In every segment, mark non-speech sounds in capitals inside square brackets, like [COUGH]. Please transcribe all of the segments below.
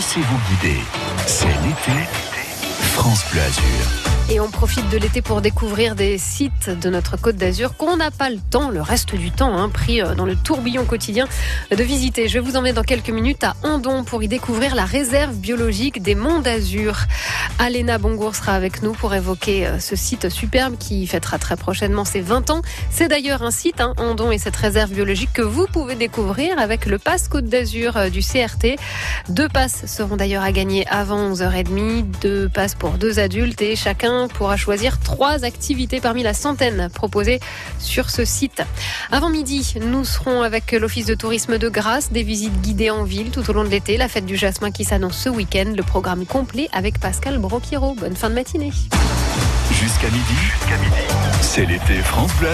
Laissez-vous guider. C'est l'été. France Bleu. Et on profite de l'été pour découvrir des sites de notre Côte d'Azur qu'on n'a pas le temps, le reste du temps, hein, pris euh, dans le tourbillon quotidien, de visiter. Je vous emmener dans quelques minutes à Andon pour y découvrir la réserve biologique des Monts d'Azur. Alena Bongour sera avec nous pour évoquer euh, ce site superbe qui fêtera très prochainement ses 20 ans. C'est d'ailleurs un site, hein, Andon et cette réserve biologique que vous pouvez découvrir avec le pass Côte d'Azur euh, du CRT. Deux passes seront d'ailleurs à gagner avant 11h30, deux passes pour deux adultes et chacun pourra choisir trois activités parmi la centaine proposées sur ce site. Avant midi, nous serons avec l'Office de tourisme de Grasse, des visites guidées en ville tout au long de l'été, la fête du jasmin qui s'annonce ce week-end, le programme complet avec Pascal Broquiro. Bonne fin de matinée. Jusqu'à midi, jusqu'à midi, c'est l'été France Bleu.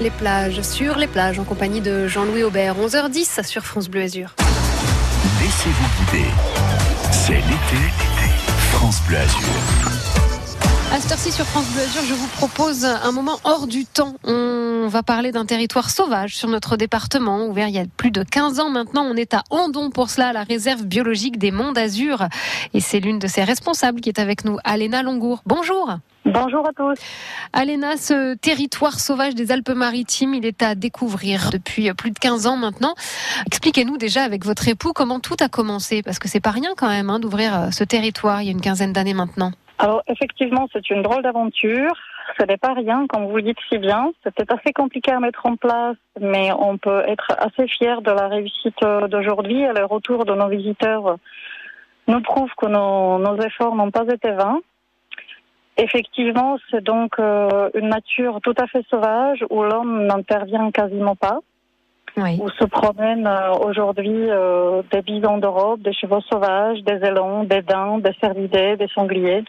Les plages, sur les plages, en compagnie de Jean-Louis Aubert, 11h10 sur France Bleu Azur. Laissez-vous guider. C'est l'été. France Bleu Azur. À cette heure-ci sur France Bleu Azur, je vous propose un moment hors du temps. On va parler d'un territoire sauvage sur notre département, ouvert il y a plus de 15 ans maintenant. On est à Andon pour cela, à la réserve biologique des Monts d'Azur. Et c'est l'une de ses responsables qui est avec nous, Alena Longour. Bonjour. Bonjour à tous. Alena, ce territoire sauvage des Alpes-Maritimes, il est à découvrir depuis plus de 15 ans maintenant. Expliquez-nous déjà avec votre époux comment tout a commencé, parce que c'est pas rien quand même hein, d'ouvrir ce territoire il y a une quinzaine d'années maintenant. Alors effectivement, c'est une drôle d'aventure. Ce n'est pas rien, comme vous le dites si bien. C'était assez compliqué à mettre en place, mais on peut être assez fier de la réussite d'aujourd'hui. Le retour de nos visiteurs nous prouve que nos, nos efforts n'ont pas été vains. Effectivement, c'est donc euh, une nature tout à fait sauvage où l'homme n'intervient quasiment pas. Oui. Où se promènent euh, aujourd'hui euh, des bisons d'Europe, des chevaux sauvages, des élans, des daims, des cervidés, des sangliers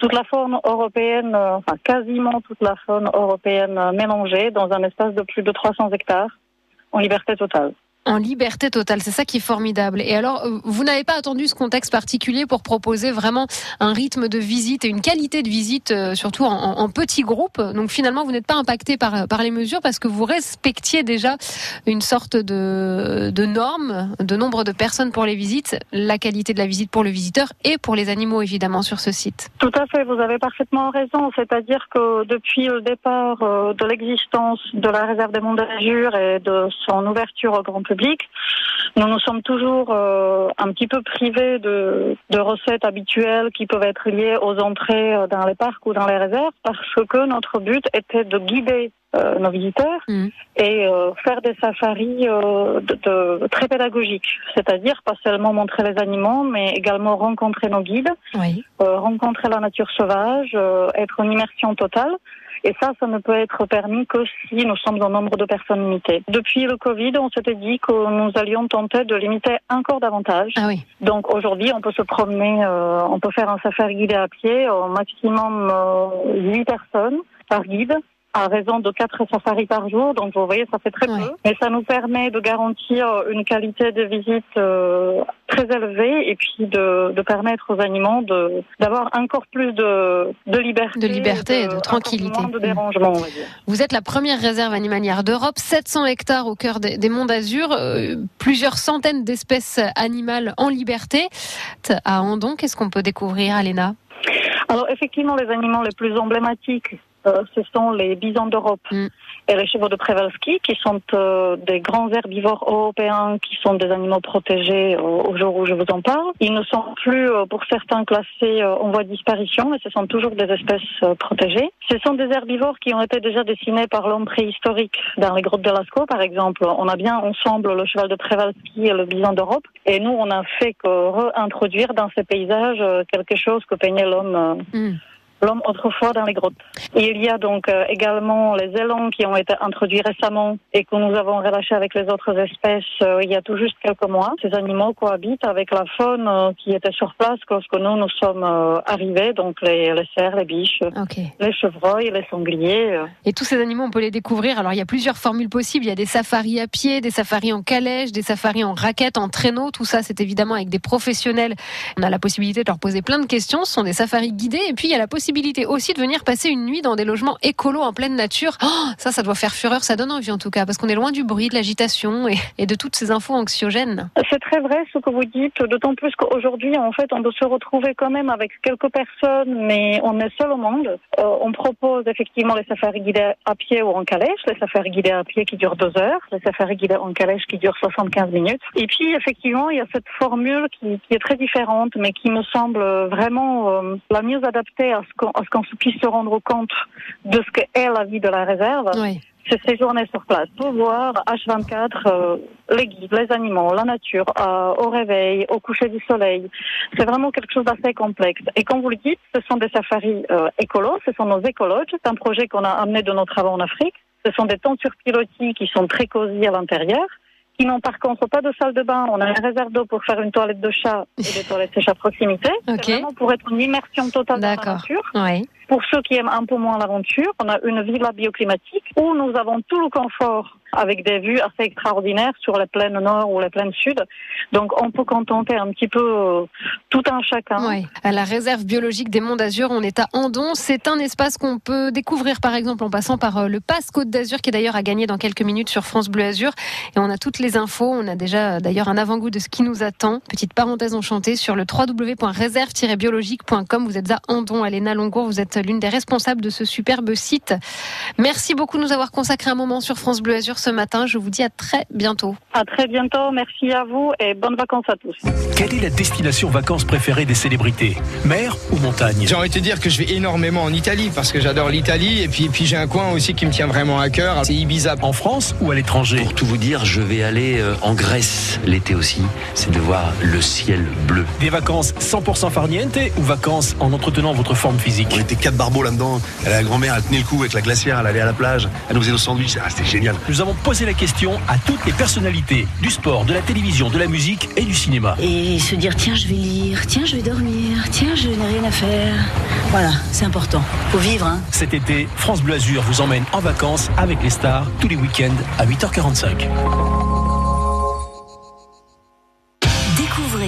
toute la faune européenne, enfin quasiment toute la faune européenne mélangée dans un espace de plus de 300 hectares en liberté totale. En liberté totale, c'est ça qui est formidable. Et alors, vous n'avez pas attendu ce contexte particulier pour proposer vraiment un rythme de visite et une qualité de visite, surtout en, en petits groupes. Donc finalement, vous n'êtes pas impacté par, par les mesures parce que vous respectiez déjà une sorte de, de norme, de nombre de personnes pour les visites, la qualité de la visite pour le visiteur et pour les animaux évidemment sur ce site. Tout à fait, vous avez parfaitement raison. C'est-à-dire que depuis le départ de l'existence de la réserve des Monts d'Azur et de son ouverture au grand public. Nous nous sommes toujours euh, un petit peu privés de, de, recettes habituelles qui peuvent être liées aux entrées dans les parcs ou dans les réserves parce que notre but était de guider euh, nos visiteurs mmh. et euh, faire des safaris de, de, très pédagogiques, c'est-à-dire pas seulement montrer les animaux, mais également rencontrer nos guides, oui. rencontrer la nature sauvage, être en immersion totale. Et ça, ça ne peut être permis que si nous sommes en nombre de personnes limitées. Depuis le Covid, on s'était dit que nous allions tenter de limiter encore davantage. Ah oui. Donc aujourd'hui, on peut se promener, euh, on peut faire un safari guidé à pied, au maximum euh, 8 personnes par guide à raison de quatre safaris par jour. Donc, vous voyez, ça fait très Ouais. peu. Mais ça nous permet de garantir une qualité de visite euh, très élevée et puis de, de permettre aux animaux de d'avoir encore plus de, de liberté. De liberté et de tranquillité. de dérangement. Vous êtes la première réserve animalière d'Europe, 700 hectares au cœur des, des Monts d'Azur, euh, plusieurs centaines d'espèces animales en liberté. À Andon, qu'est-ce qu'on peut découvrir, Alena? Alors, effectivement, les animaux les plus emblématiques, euh, ce sont les bisons d'Europe Mm. et les chevaux de Przewalski, qui sont euh, des grands herbivores européens, qui sont des animaux protégés euh, au jour où je vous en parle. Ils ne sont plus, euh, pour certains, classés euh, en voie de disparition, mais ce sont toujours des espèces protégées. Ce sont des herbivores qui ont été déjà dessinés par l'homme préhistorique dans les grottes de Lascaux, par exemple. On a bien ensemble le cheval de Przewalski et le bison d'Europe, et nous, on a fait que réintroduire dans ces paysages euh, quelque chose que peignait l'homme euh, Mm. L'homme autrefois dans les grottes. Et il y a donc euh, également les élans qui ont été introduits récemment et que nous avons relâchés avec les autres espèces euh, il y a tout juste quelques mois. Ces animaux cohabitent avec la faune euh, qui était sur place lorsque nous nous sommes arrivés, donc les, les cerfs, les biches, les chevreuils, les sangliers. Et tous ces animaux, on peut les découvrir. Alors, il y a plusieurs formules possibles. Il y a des safaris à pied, des safaris en calèche, des safaris en raquette, en traîneau. Tout ça, c'est évidemment avec des professionnels. On a la possibilité de leur poser plein de questions. Ce sont des safaris guidés. Et puis, il y a la possibilité aussi de venir passer une nuit dans des logements écolos en pleine nature. Oh, ça, ça doit faire fureur. Ça donne envie, en tout cas, parce qu'on est loin du bruit, de l'agitation et, de toutes ces infos anxiogènes. C'est très vrai ce que vous dites, d'autant plus qu'aujourd'hui, en fait, on doit se retrouver quand même avec quelques personnes, mais on est seul au monde. Euh, on propose effectivement les safaris guidés à pied ou en calèche, les safaris guidés à pied qui durent deux heures, les safaris guidés en calèche qui durent 75 minutes. Et puis, effectivement, il y a cette formule qui, est très différente, mais qui me semble vraiment euh, la mieux adaptée à ce à ce qu'on puisse se rendre compte de ce qu'est la vie de la réserve Oui. c'est ces journées sur place pour voir H24 euh, les guides, les animaux, la nature, euh, au réveil, au coucher du soleil. C'est vraiment quelque chose d'assez complexe. Et comme vous le dites, ce sont des safaris euh, écolos, ce sont nos écologes. C'est un projet qu'on a amené de nos travaux en Afrique. Ce sont des tentures pilotis qui sont très cosy à l'intérieur, qui n'ont par contre pas de salle de bain. On a un réserve d'eau pour faire une toilette de chat et des toilettes sèches à proximité. [LAUGHS] Ok. C'est vraiment pour être une immersion totale dans la D'accord. nature. Pour ceux qui aiment un peu moins l'aventure, on a une villa bioclimatique où nous avons tout le confort avec des vues assez extraordinaires sur les plaines nord ou les plaines sud. Donc on peut contenter un petit peu euh, tout un chacun. Ouais. À la réserve biologique des Monts d'Azur, on est à Andon. C'est un espace qu'on peut découvrir par exemple en passant par euh, le Pass Côte d'Azur qui d'ailleurs a gagné dans quelques minutes sur France Bleu Azur. Et on a toutes les infos. On a déjà euh, d'ailleurs un avant-goût de ce qui nous attend. Petite parenthèse enchantée sur le www.réserve-biologique.com. Vous êtes à Andon, Aléna Longour. Vous êtes l'une des responsables de ce superbe site. Merci beaucoup nous avoir consacré un moment sur France Bleu Azur ce matin. Je vous dis à très bientôt. À très bientôt. Merci à vous et bonnes vacances à tous. Quelle est la destination vacances préférée des célébrités? Mer ou montagne? J'ai envie de te dire que je vais énormément en Italie parce que j'adore l'Italie et puis, puis j'ai un coin aussi qui me tient vraiment à cœur. C'est Ibiza. En France ou à l'étranger? Pour tout vous dire, je vais aller euh, en Grèce l'été aussi. C'est de voir le ciel bleu. Des vacances 100% farniente ou vacances en entretenant votre forme physique? On était quatre barbeaux là-dedans. La grand-mère, elle tenait le coup avec la glacière, elle allait à la plage, elle nous faisait nos sandwichs. Ah, c'était génial. Nous avons posé la question à toutes les personnalités du sport, de la télévision, de la musique et du cinéma. Et se dire tiens je vais lire, tiens je vais dormir, tiens je n'ai rien à faire. Voilà, c'est important. Faut vivre hein. Cet été, France Bleu Azur vous emmène en vacances avec les stars tous les week-ends à 8h45.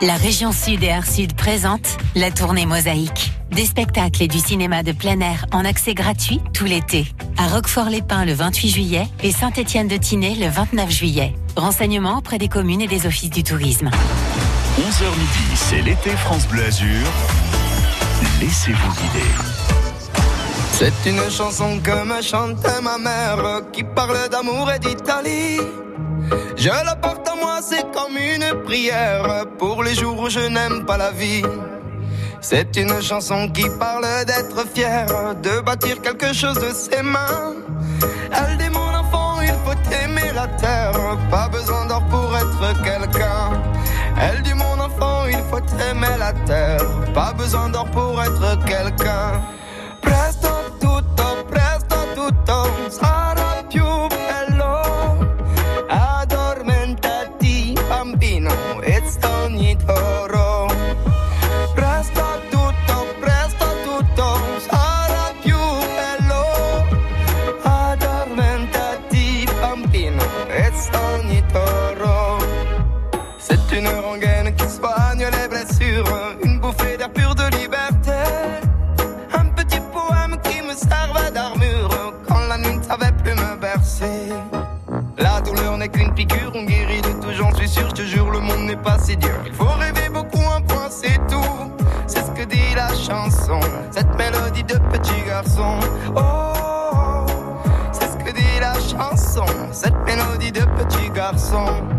La région Sud et Art Sud présente la tournée Mosaïque. Des spectacles et du cinéma de plein air en accès gratuit tout l'été. À Roquefort-les-Pins le 28 juillet et Saint-Étienne-de-Tinée le 29 juillet. Renseignements auprès des communes et des offices du tourisme. 11h midi, c'est l'été France Bleu Azur. Laissez-vous guider. C'est une chanson que me chantait ma mère qui parle d'amour et d'Italie. Je la porte à moi, c'est comme une prière pour les jours où je n'aime pas la vie. C'est une chanson qui parle d'être fier, de bâtir quelque chose de ses mains. Elle dit mon enfant, il faut aimer la terre, pas besoin d'or pour être quelqu'un. Elle dit mon enfant, il faut aimer la terre, pas besoin d'or pour être quelqu'un. Presto tutto, presto tutto Oh, c'est ce que dit la chanson, cette mélodie de petit garçon.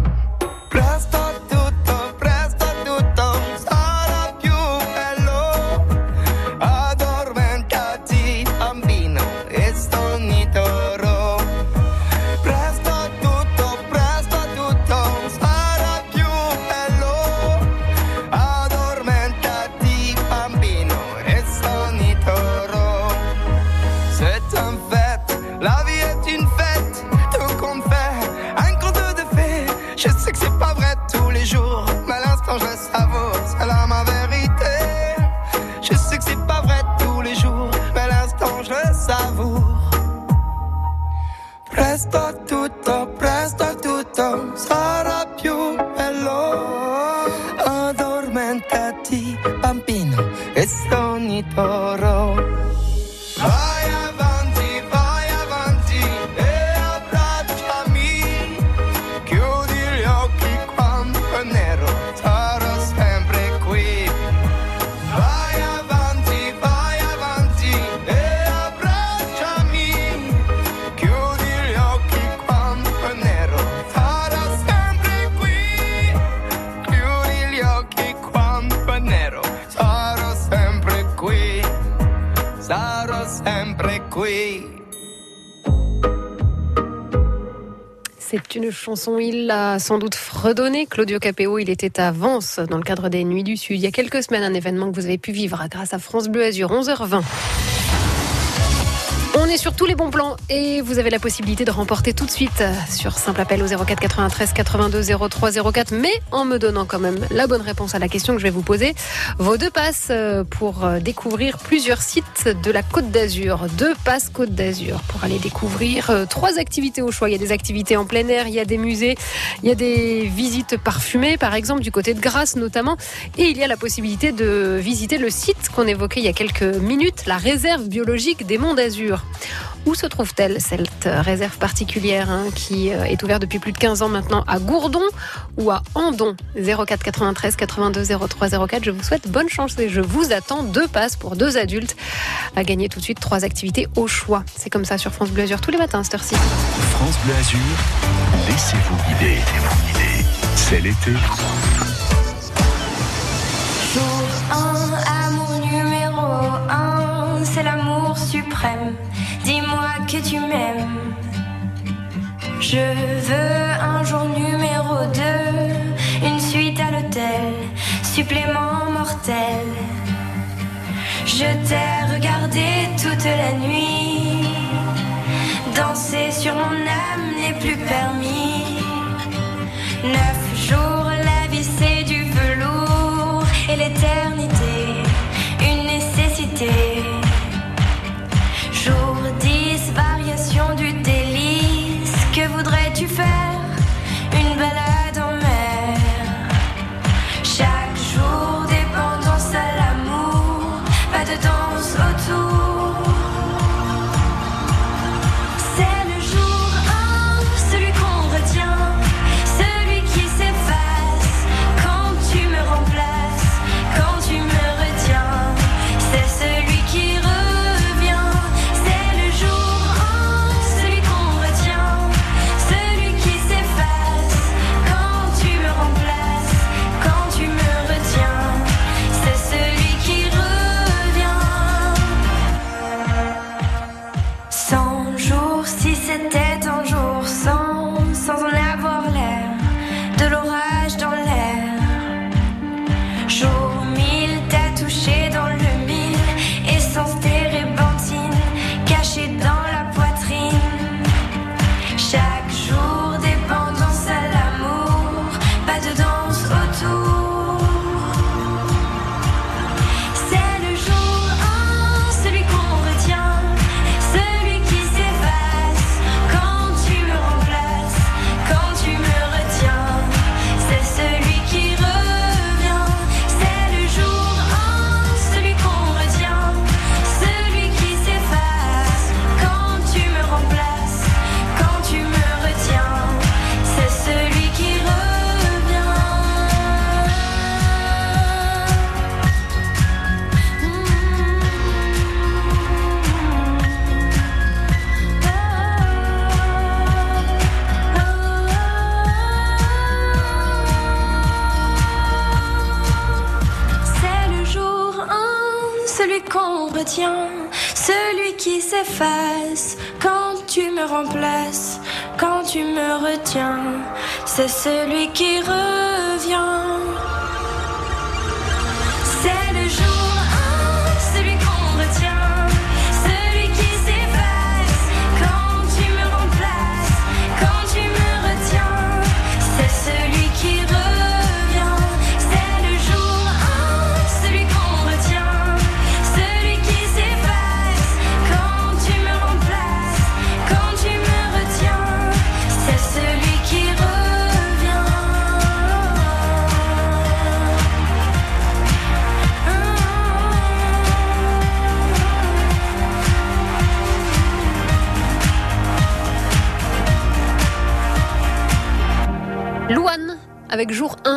C'est une chanson, il l'a sans doute fredonné. Claudio Capéo, il était à Vence dans le cadre des Nuits du Sud. Il y a quelques semaines, un événement que vous avez pu vivre grâce à France Bleu Azur, 11h20. On est sur tous les bons plans et vous avez la possibilité de remporter tout de suite euh, sur simple appel au 04 93 82 03 04, mais en me donnant quand même la bonne réponse à la question que je vais vous poser. Vos deux passes euh, pour euh, découvrir plusieurs sites de la Côte d'Azur. Deux passes Côte d'Azur pour aller découvrir trois activités au choix. Il y a des activités en plein air, il y a des musées, il y a des visites parfumées, par exemple, du côté de Grasse notamment. Et il y a la possibilité de visiter le site qu'on évoquait il y a quelques minutes, la réserve biologique des Monts d'Azur. Où se trouve-t-elle cette réserve particulière hein, qui euh, est ouverte depuis plus de 15 ans maintenant à Gourdon ou à Andon? 04 93 82 03 04. Je vous souhaite bonne chance et je vous attends deux passes pour deux adultes à gagner tout de suite trois activités au choix. C'est comme ça sur France Bleu Azur tous les matins, cette heure-ci. France Bleu Azur, laissez-vous guider. C'est l'été. Jour 1, amour numéro 1, c'est l'amour suprême. Je veux un jour numéro 2, une suite à l'hôtel, supplément mortel. Je t'ai regardé toute la nuit, danser sur mon âme n'est plus permis. Neuf jours, la vie c'est du velours et l'éternité, une nécessité. C'est celui qui revient.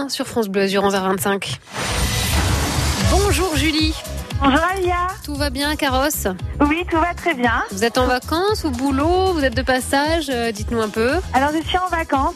Jour 1 sur France Bleu Azur 11h25. Bonjour Julie. Bonjour Alia. Tout va bien, Carrosse? Oui, tout va très bien. Vous êtes en vacances, au boulot, vous êtes de passage? Euh, Dites-nous un peu. Alors je suis en vacances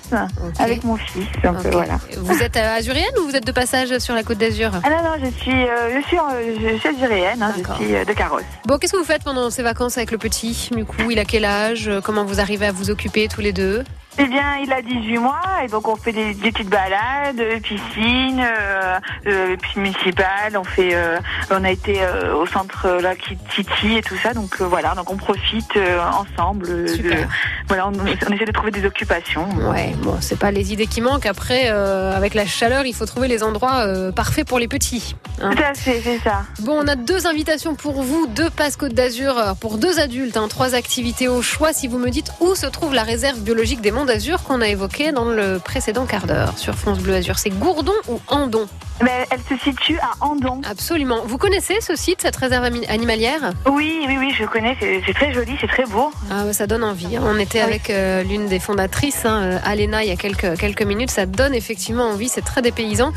avec mon fils. Euh, voilà. Vous êtes euh, azurienne ou vous êtes de passage sur la côte d'Azur? Ah non, non, je suis, euh, je suis, en- je suis algérienne, hein, je suis euh, de Carrosse. Bon, qu'est-ce que vous faites pendant ces vacances avec le petit Du coup, il a quel âge? Comment vous arrivez à vous occuper tous les deux? Eh bien, il a 18 mois et donc on fait des, des petites balades, euh, piscine, euh, euh, piscine municipale. On fait, euh, on a été euh, au centre là Titi et tout ça. Donc voilà, donc on profite ensemble. de- voilà, on, on essaie de trouver des occupations. Ouais, bon, c'est pas les idées qui manquent. Après, avec la chaleur, il faut trouver les endroits parfaits pour les petits. hein. Tout à fait, c'est ça. Bon, on a deux invitations pour vous, deux passes Côte d'Azur pour deux adultes, hein, trois activités au choix. Si vous me dites où se trouve la réserve biologique des Monts d'Azur qu'on a évoquée dans le précédent quart d'heure. Sur France Bleu Azur, c'est Gourdon ou Andon? Mais elle se situe à Andon. Absolument. Vous connaissez ce site, cette réserve animalière? Oui, oui, oui, je connais. C'est très joli, c'est très beau. Ah, bah, ça donne envie. hein. On était avec euh, l'une des fondatrices, hein, euh, Alena, il y a quelques, quelques minutes. Ça donne effectivement envie. C'est très dépaysant.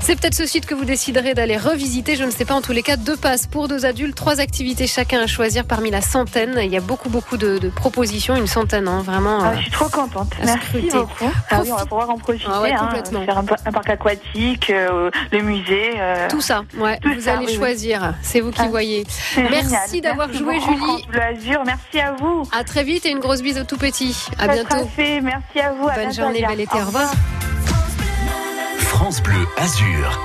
C'est peut-être ce site que vous déciderez d'aller revisiter. Je ne sais pas. En tous les cas, deux passes pour deux adultes, trois activités chacun à choisir parmi la centaine. Il y a beaucoup, beaucoup de, de propositions. Une centaine, hein, vraiment. Ah, euh, je suis trop contente. Merci scruter. beaucoup. Ah oui, on va pouvoir en profiter. Ah ouais, hein, complètement. faire un, pa- un parc aquatique, euh, le musée. euh, Tout ça, ouais. tout vous ça, allez oui, oui. choisir. C'est vous qui Ah, voyez. Merci d'avoir joué, Julie. France Bleu Azur. Merci à vous. À très vite et une grosse bise au tout petit. À Ça bientôt. fait. Merci à vous. à Bonne bientôt, journée, bel été. Au Au revoir. France Bleu Azur.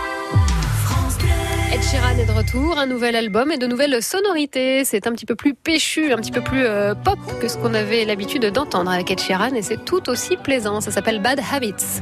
Ed Sheeran est de retour, un nouvel album et de nouvelles sonorités. C'est un petit peu plus péchu, un petit peu plus euh, pop que ce qu'on avait l'habitude d'entendre avec Ed Sheeran et c'est tout aussi plaisant. Ça s'appelle Bad Habits.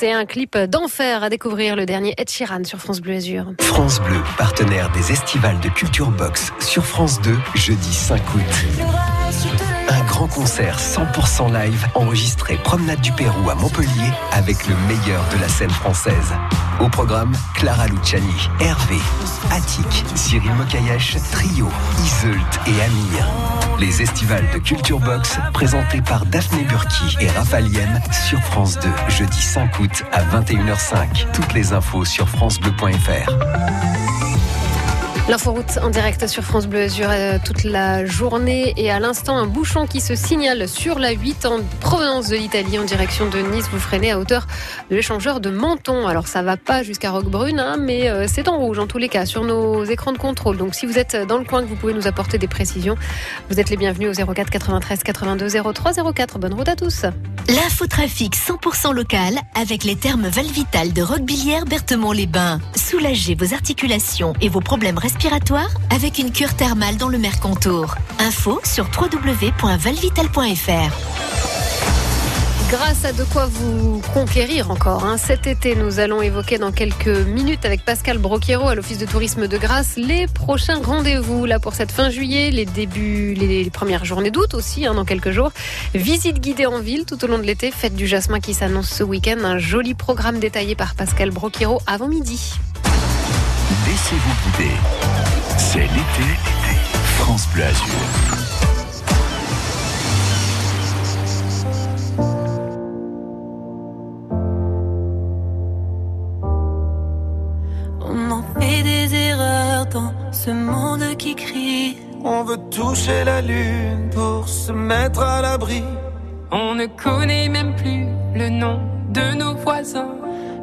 c'est un clip d'enfer à découvrir le dernier Ed Sheeran sur France Bleu Azur. France Bleu, partenaire des estivales de Culture Box sur France 2, jeudi 5 août. Un grand concert 100% live enregistré Promenade du Pérou à Montpellier avec le meilleur de la scène française. Au programme, Clara Luciani, Hervé, Attic, Cyril Mokayesh, Trio, Iseult et Amir. Les estivales de Culture Box présentés par Daphné Burki et Raphaël sur France 2, jeudi 5 août à 21h05. Toutes les infos sur francebleu.fr. L'inforoute en direct sur France Bleu Azur euh, toute la journée et à l'instant un bouchon qui se signale sur la 8 en provenance de l'Italie en direction de Nice. Vous freinez à hauteur de l'échangeur de Menton. Alors ça va pas jusqu'à Roquebrune, hein, mais euh, c'est en rouge en tous les cas sur nos écrans de contrôle. Donc si vous êtes dans le coin que vous pouvez nous apporter des précisions, vous êtes les bienvenus au 04 93 82 03 04. Bonne route à tous. L'infotrafic 100% local avec les termes Valvital de Roquebillière Berthemont-les-Bains. Soulagez vos articulations et vos problèmes respiratoires avec une cure thermale dans le Mercontour. Info sur www.valvital.fr. Grâce à de quoi vous conquérir encore. hein. Cet été, nous allons évoquer dans quelques minutes avec Pascal Broquiero à l'Office de tourisme de Grasse les prochains rendez-vous là pour cette fin juillet, les débuts, les, les premières journées d'août aussi hein, dans quelques jours. Visite guidée en ville tout au long de l'été, fête du jasmin qui s'annonce ce week-end. Un joli programme détaillé par Pascal Broquiero avant midi. Laissez-vous guider. C'est l'été. France Bleu Azur. On en fait des erreurs dans ce monde qui crie. On veut toucher la lune pour se mettre à l'abri. On ne connaît même plus le nom de nos voisins.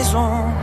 Maison.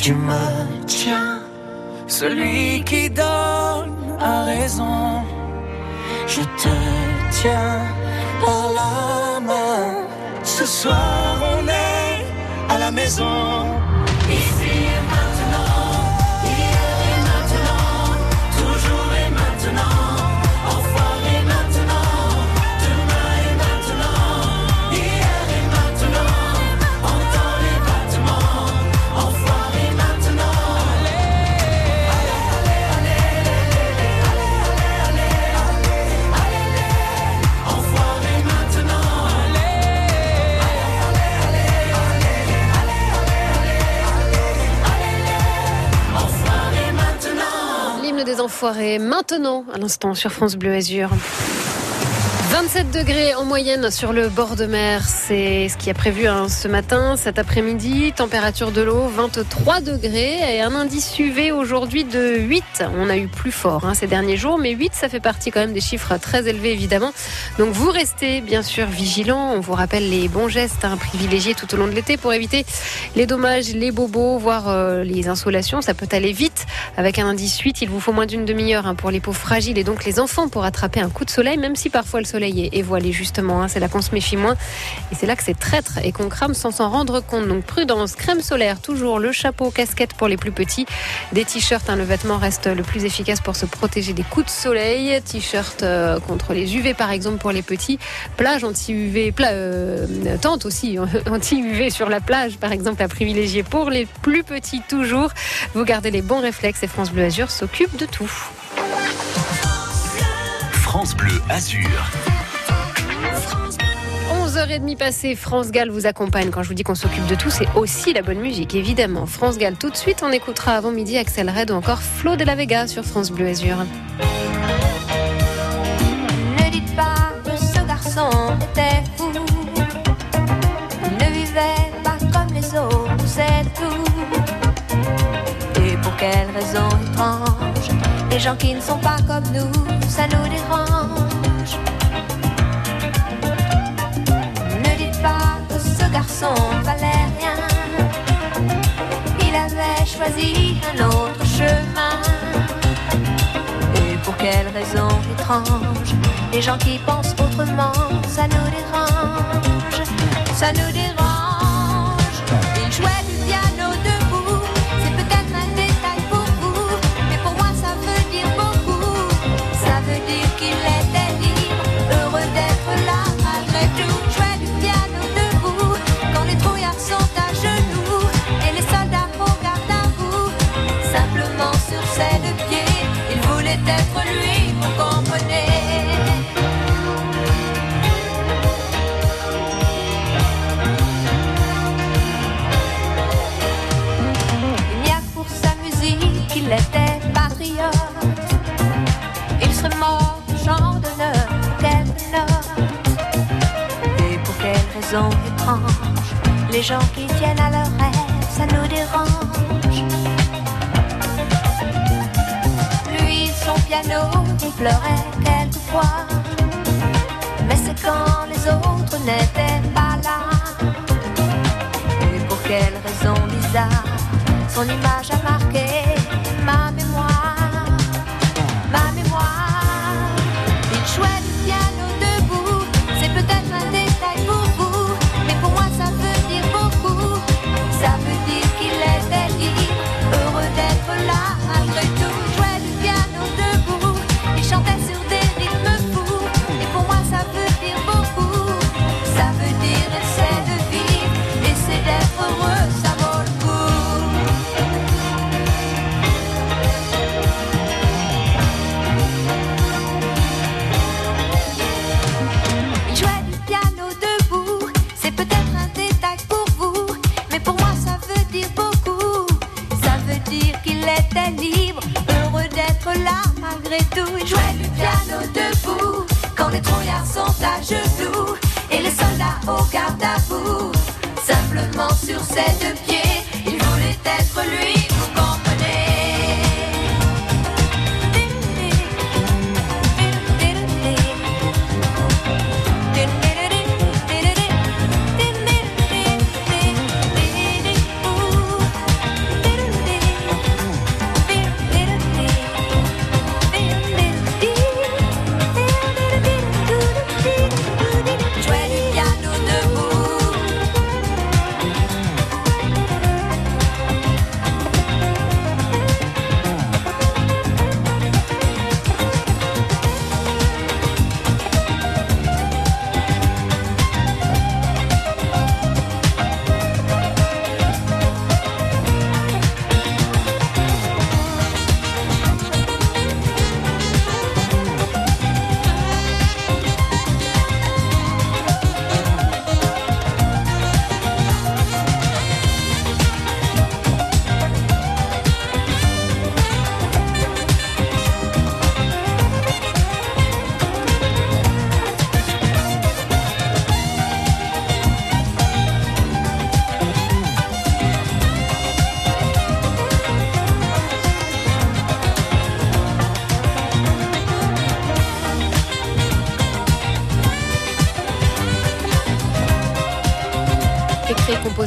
Tu me tiens. Celui qui donne a raison. Je te tiens par la main. Ce soir, on est à la maison. L'enfoiré maintenant, à l'instant sur France Bleu Azur. 27 degrés en moyenne sur le bord de mer, c'est ce qui a prévu hein, ce matin, cet après-midi. Température de l'eau 23 degrés et un indice UV aujourd'hui de 8. On a eu plus fort hein, ces derniers jours, mais 8 ça fait partie quand même des chiffres très élevés évidemment. Donc vous restez bien sûr vigilants. On vous rappelle les bons gestes hein, privilégiés tout au long de l'été pour éviter les dommages, les bobos, voire euh, les insolations. Ça peut aller vite avec un indice 8. Il vous faut moins d'une demi-heure pour les peaux fragiles et donc les enfants pour attraper un coup de soleil, même si parfois le soleil est voilé justement. hein. c'est là qu'on se méfie moins et c'est là que c'est traître et qu'on crame sans s'en rendre compte. Donc prudence, crème solaire, toujours le chapeau, casquette pour les plus petits, des t-shirts. hein, le vêtement reste le plus efficace pour se protéger des coups de soleil. T-shirt euh, contre les UV par exemple pour les petits. Plage anti-UV, pla- euh, tente aussi [LAUGHS] anti-UV sur la plage par exemple à privilégier pour les plus petits toujours. Vous gardez les bons réflexes et France Bleu Azur s'occupe de tout. France Bleu Azur. 11h30 passées, France Gall vous accompagne. Quand je vous dis qu'on s'occupe de tout, c'est aussi la bonne musique, évidemment. France Gall, tout de suite, on écoutera avant midi Axel Red ou encore Flo de la Vega sur France Bleu Azur. Ne dites pas que ce garçon était fou. Ne vivait pas comme les autres, c'est tout. Et pour quelle raison étrange Les gens qui ne sont pas comme nous, ça nous dérange. Ce garçon valait rien. Il avait choisi un autre chemin. Et pour quelle raison étrange Les gens qui pensent autrement, ça nous dérange, ça nous dérange. Qu'il était patriote. Il serait mort pour quelques notes. Et pour quelle raison étrange Les gens qui tiennent à leurs rêves, ça nous dérange. Lui, son piano, il pleurait quelquefois. Mais c'est quand les autres n'étaient pas là. Et pour quelle raison bizarre Son image a marqué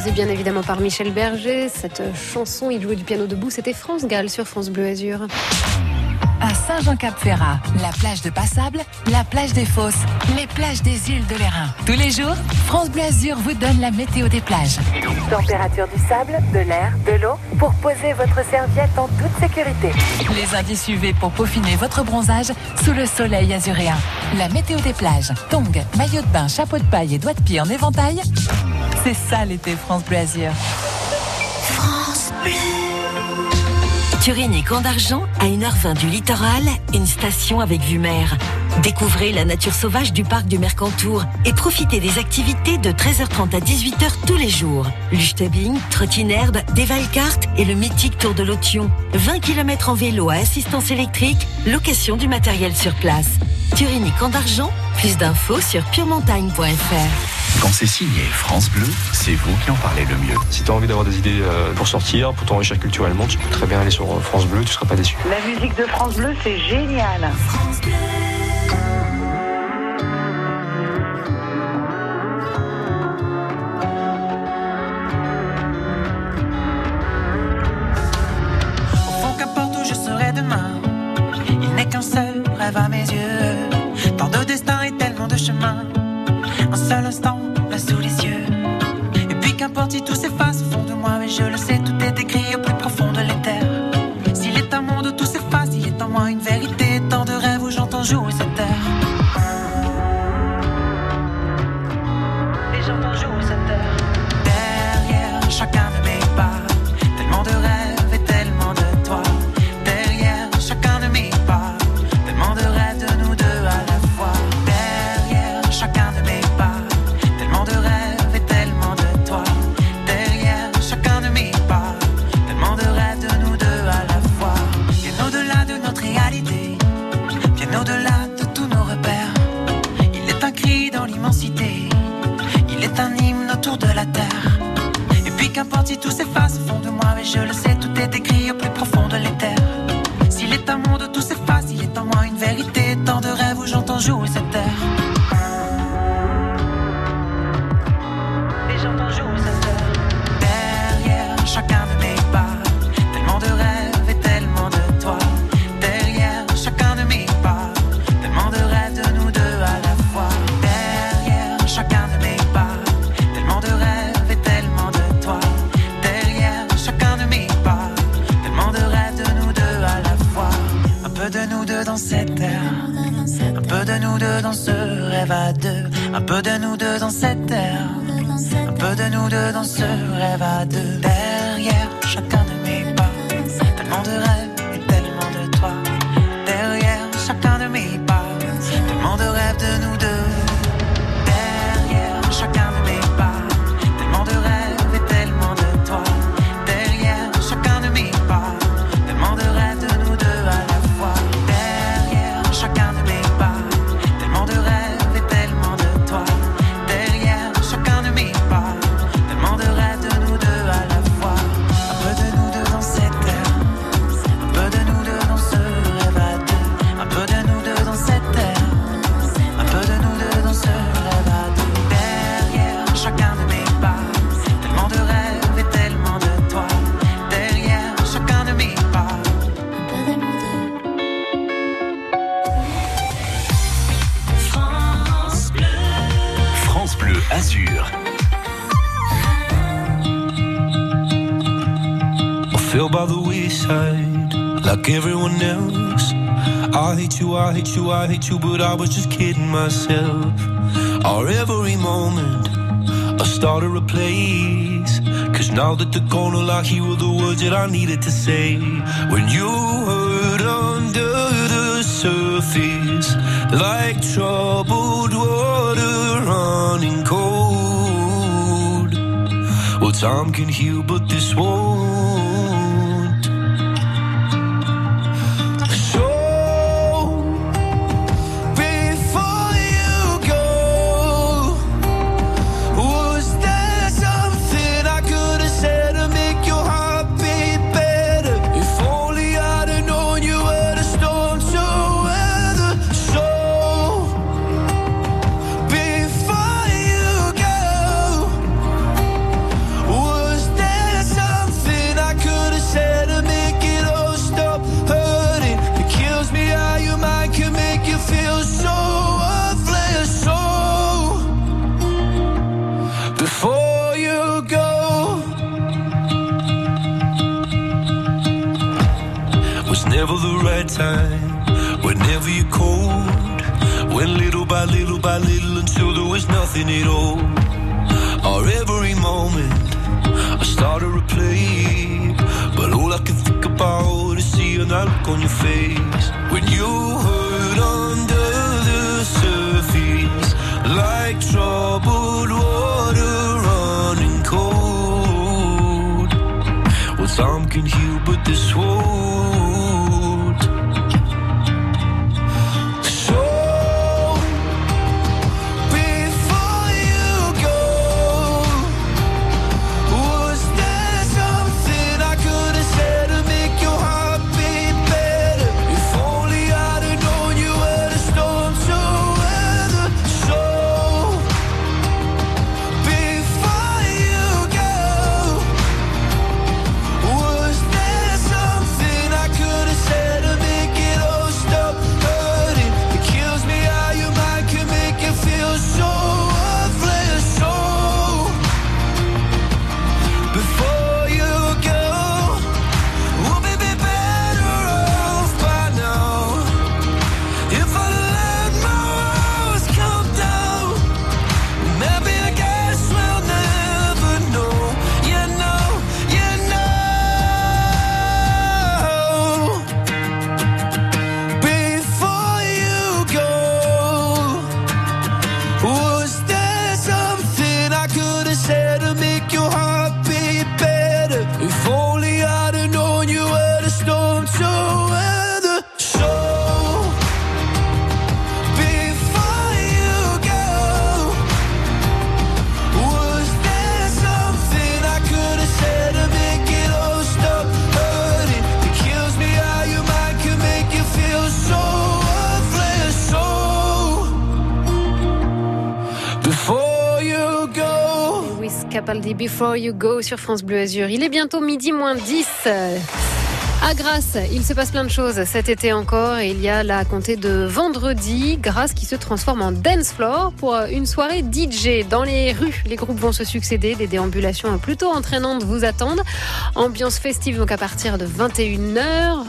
composé bien évidemment par Michel Berger. Cette chanson, il jouait du piano debout, c'était France Gall sur France Bleu Azur. À Saint-Jean-Cap-Ferrat, la plage de Passable, la plage des Fosses, les plages des îles de l'Airain. Tous les jours, France Bleu Azur vous donne la météo des plages. Température du sable, de l'air, de l'eau pour poser votre serviette en toute sécurité. Les indices UV pour peaufiner votre bronzage sous le soleil azuréen. La météo des plages, tongs, maillot de bain, chapeau de paille et doigts de pied en éventail. C'est ça l'été France Bleu Azur. France Bleu. Turigny Camp d'Argent, à 1h20 du littoral, une station avec vue mer. Découvrez la nature sauvage du parc du Mercantour et profitez des activités de 13h30 à 18h tous les jours. Luchtebing, trottinerbe, des Valcartes et le mythique Tour de l'Otion. 20 km en vélo à assistance électrique, location du matériel sur place. Turigny Camp d'Argent, plus d'infos sur puremontagne.fr. Quand c'est signé France Bleu, c'est vous qui en parlez le mieux. Si tu as envie d'avoir des idées euh, pour sortir, pour t'enrichir culturellement, tu peux très bien aller sur euh, France Bleu, tu ne seras pas déçu. La musique de France Bleu, c'est génial. Au fond, qu'importe où je serai demain, il n'est qu'un seul rêve à mes yeux. Tant de destins et tellement de chemins, un seul instant là sous les yeux. Et puis qu'importe si tout s'efface au fond de moi, mais je le sais, like everyone else. I hate you, I hate you, I hate you, but I was just kidding myself. Our every moment, I started a place. Cause now that the corner I hear were the words that I needed to say. When you hurt under the surface, like troubled water running cold. Well, time can heal, but this won't. It's never the right time. Whenever you're cold. When little by little by little until there was nothing at all. Or every moment I start to replay. But all I can think about is seeing that look on your face. When you hurt under the surface. Like troubled water running cold. Well, time can Before You Go sur France Bleu Azur. Il est bientôt midi moins 10. À Grasse, il se passe plein de choses cet été encore il y a là à compter de vendredi Grasse qui se transforme en dance floor pour une soirée DJ dans les rues. Les groupes vont se succéder, des déambulations plutôt entraînantes vous attendent. Ambiance festive donc à partir de 21h.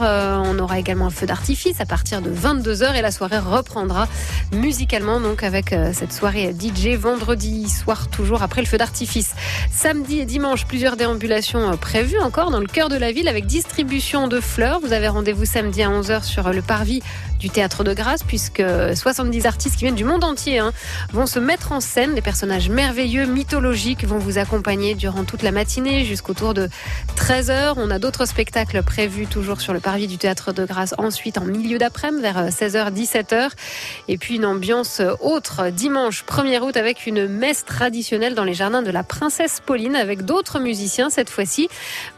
Euh, on aura également un feu d'artifice à partir de 22h et la soirée reprendra musicalement donc avec euh, cette soirée DJ vendredi soir toujours après le feu d'artifice. Samedi et dimanche, plusieurs déambulations euh, prévues encore dans le cœur de la ville avec distribution de fleurs. Vous avez rendez-vous samedi à 11h sur le parvis du théâtre de Grâce puisque 70 artistes qui viennent du monde entier hein, vont se mettre en scène. Des personnages merveilleux, mythologiques vont vous accompagner durant toute la matinée jusqu'autour de 13h. On a d'autres spectacles prévus toujours sur le parvis du théâtre de Grâce ensuite en milieu d'après-midi vers 16h, 17h. Et puis une ambiance autre dimanche 1er août avec une messe traditionnelle dans les jardins de la Princesse Pauline avec d'autres musiciens cette fois-ci.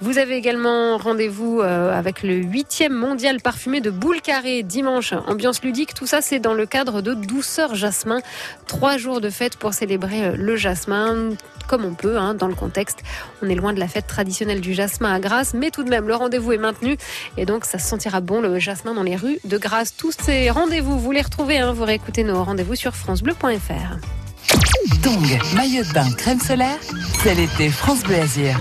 Vous avez également rendez-vous euh, avec le 8e mondial parfumé de Boule Carré dimanche. Ambiance ludique, tout ça c'est dans le cadre de Douceur Jasmin. Trois jours de fête pour célébrer euh, le jasmin comme on peut hein, dans le contexte. On est loin de la fête traditionnelle du jasmin à Grasse, mais tout de même le rendez-vous est maintenu et donc ça se sentira bon le jasmin dans les rues de Grasse. Tous ces rendez-vous, vous les retrouvez, hein, vous réécoutez nos rendez-vous sur francebleu.fr. Tongue, maillot de bain, crème solaire, c'est l'été France Bleu Azur.